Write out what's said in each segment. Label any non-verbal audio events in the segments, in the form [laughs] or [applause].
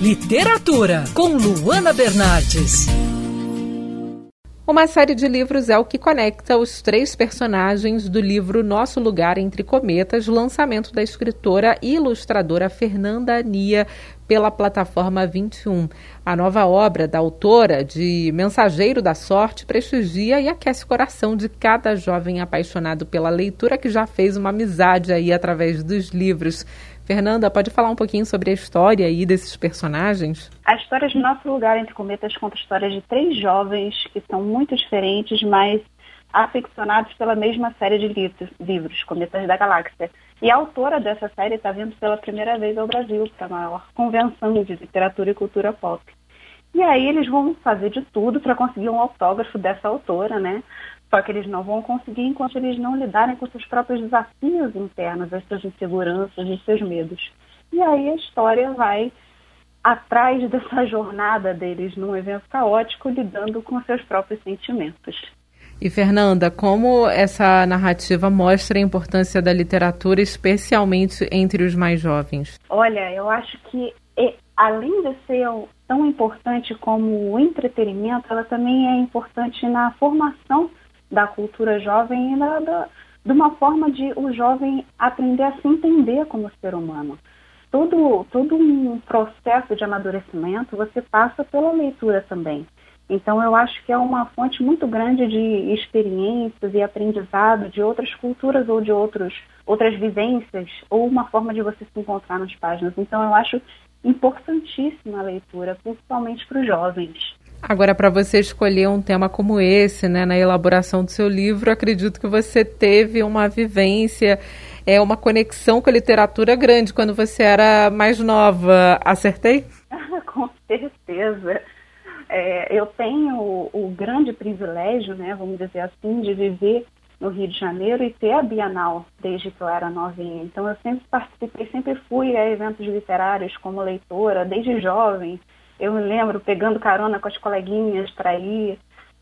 Literatura, com Luana Bernardes. Uma série de livros é o que conecta os três personagens do livro Nosso Lugar Entre Cometas, lançamento da escritora e ilustradora Fernanda Ania pela plataforma 21. A nova obra da autora de Mensageiro da Sorte prestigia e aquece o coração de cada jovem apaixonado pela leitura que já fez uma amizade aí através dos livros. Fernanda, pode falar um pouquinho sobre a história aí desses personagens? A história de Nosso Lugar Entre Cometas conta a história de três jovens que são muito diferentes, mas aficionados pela mesma série de livros, Cometas da Galáxia. E a autora dessa série está vindo pela primeira vez ao Brasil, para a maior convenção de literatura e cultura pop. E aí eles vão fazer de tudo para conseguir um autógrafo dessa autora, né? Só que eles não vão conseguir enquanto eles não lidarem com seus próprios desafios internos, as suas inseguranças e seus medos. E aí a história vai atrás dessa [laughs] jornada deles num evento caótico, lidando com seus próprios sentimentos. E Fernanda, como essa narrativa mostra a importância da literatura, especialmente entre os mais jovens? Olha, eu acho que além de ser tão importante como o entretenimento, ela também é importante na formação da cultura jovem e da, de uma forma de o jovem aprender a se entender como ser humano. Todo, todo um processo de amadurecimento você passa pela leitura também. Então, eu acho que é uma fonte muito grande de experiências e aprendizado de outras culturas ou de outros, outras vivências, ou uma forma de você se encontrar nas páginas. Então, eu acho importantíssima a leitura, principalmente para os jovens. Agora, para você escolher um tema como esse, né, na elaboração do seu livro, acredito que você teve uma vivência, é uma conexão com a literatura grande quando você era mais nova. Acertei? [laughs] com certeza. É, eu tenho o, o, grande privilégio, né, vamos dizer assim, de viver no Rio de Janeiro e ter a Bienal desde que eu era novinha. Então eu sempre participei, sempre fui a eventos literários como leitora, desde jovem. Eu me lembro pegando carona com as coleguinhas para ir.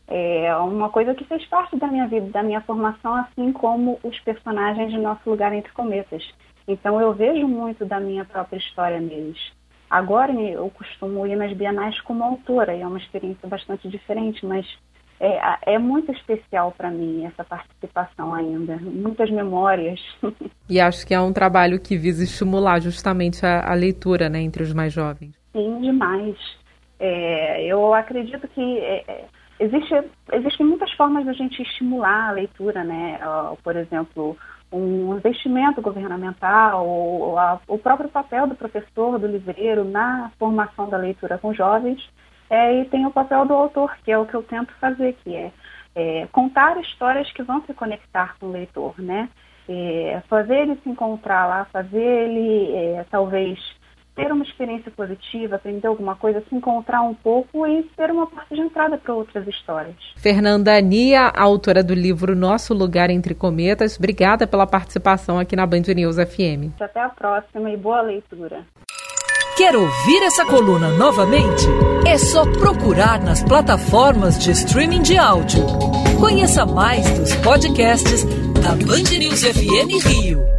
É uma coisa que fez parte da minha vida, da minha formação, assim como os personagens de Nosso Lugar Entre Cometas. Então eu vejo muito da minha própria história neles. Agora eu costumo ir nas bienais como autora, e é uma experiência bastante diferente, mas é, é muito especial para mim essa participação ainda. Muitas memórias. [laughs] E acho que é um trabalho que visa estimular justamente a, a leitura né, entre os mais jovens. Sim, demais. É, eu acredito que é, é existe, existem muitas formas de a gente estimular a leitura, né? Por exemplo, um investimento governamental, ou, a, o próprio papel do professor, do livreiro na formação da leitura com jovens, é, e tem o papel do autor, que é o que eu tento fazer, que é, é contar histórias que vão se conectar com o leitor, né? É, fazer ele se encontrar lá, fazer ele é, talvez ter uma experiência positiva, aprender alguma coisa, se encontrar um pouco e ser uma porta de entrada para outras histórias. Fernanda Ania, autora do livro Nosso Lugar Entre Cometas, obrigada pela participação aqui na Band News FM. Até a próxima e boa leitura. Quer ouvir essa coluna novamente? É só procurar nas plataformas de streaming de áudio. Conheça mais dos podcasts da Band News FM Rio.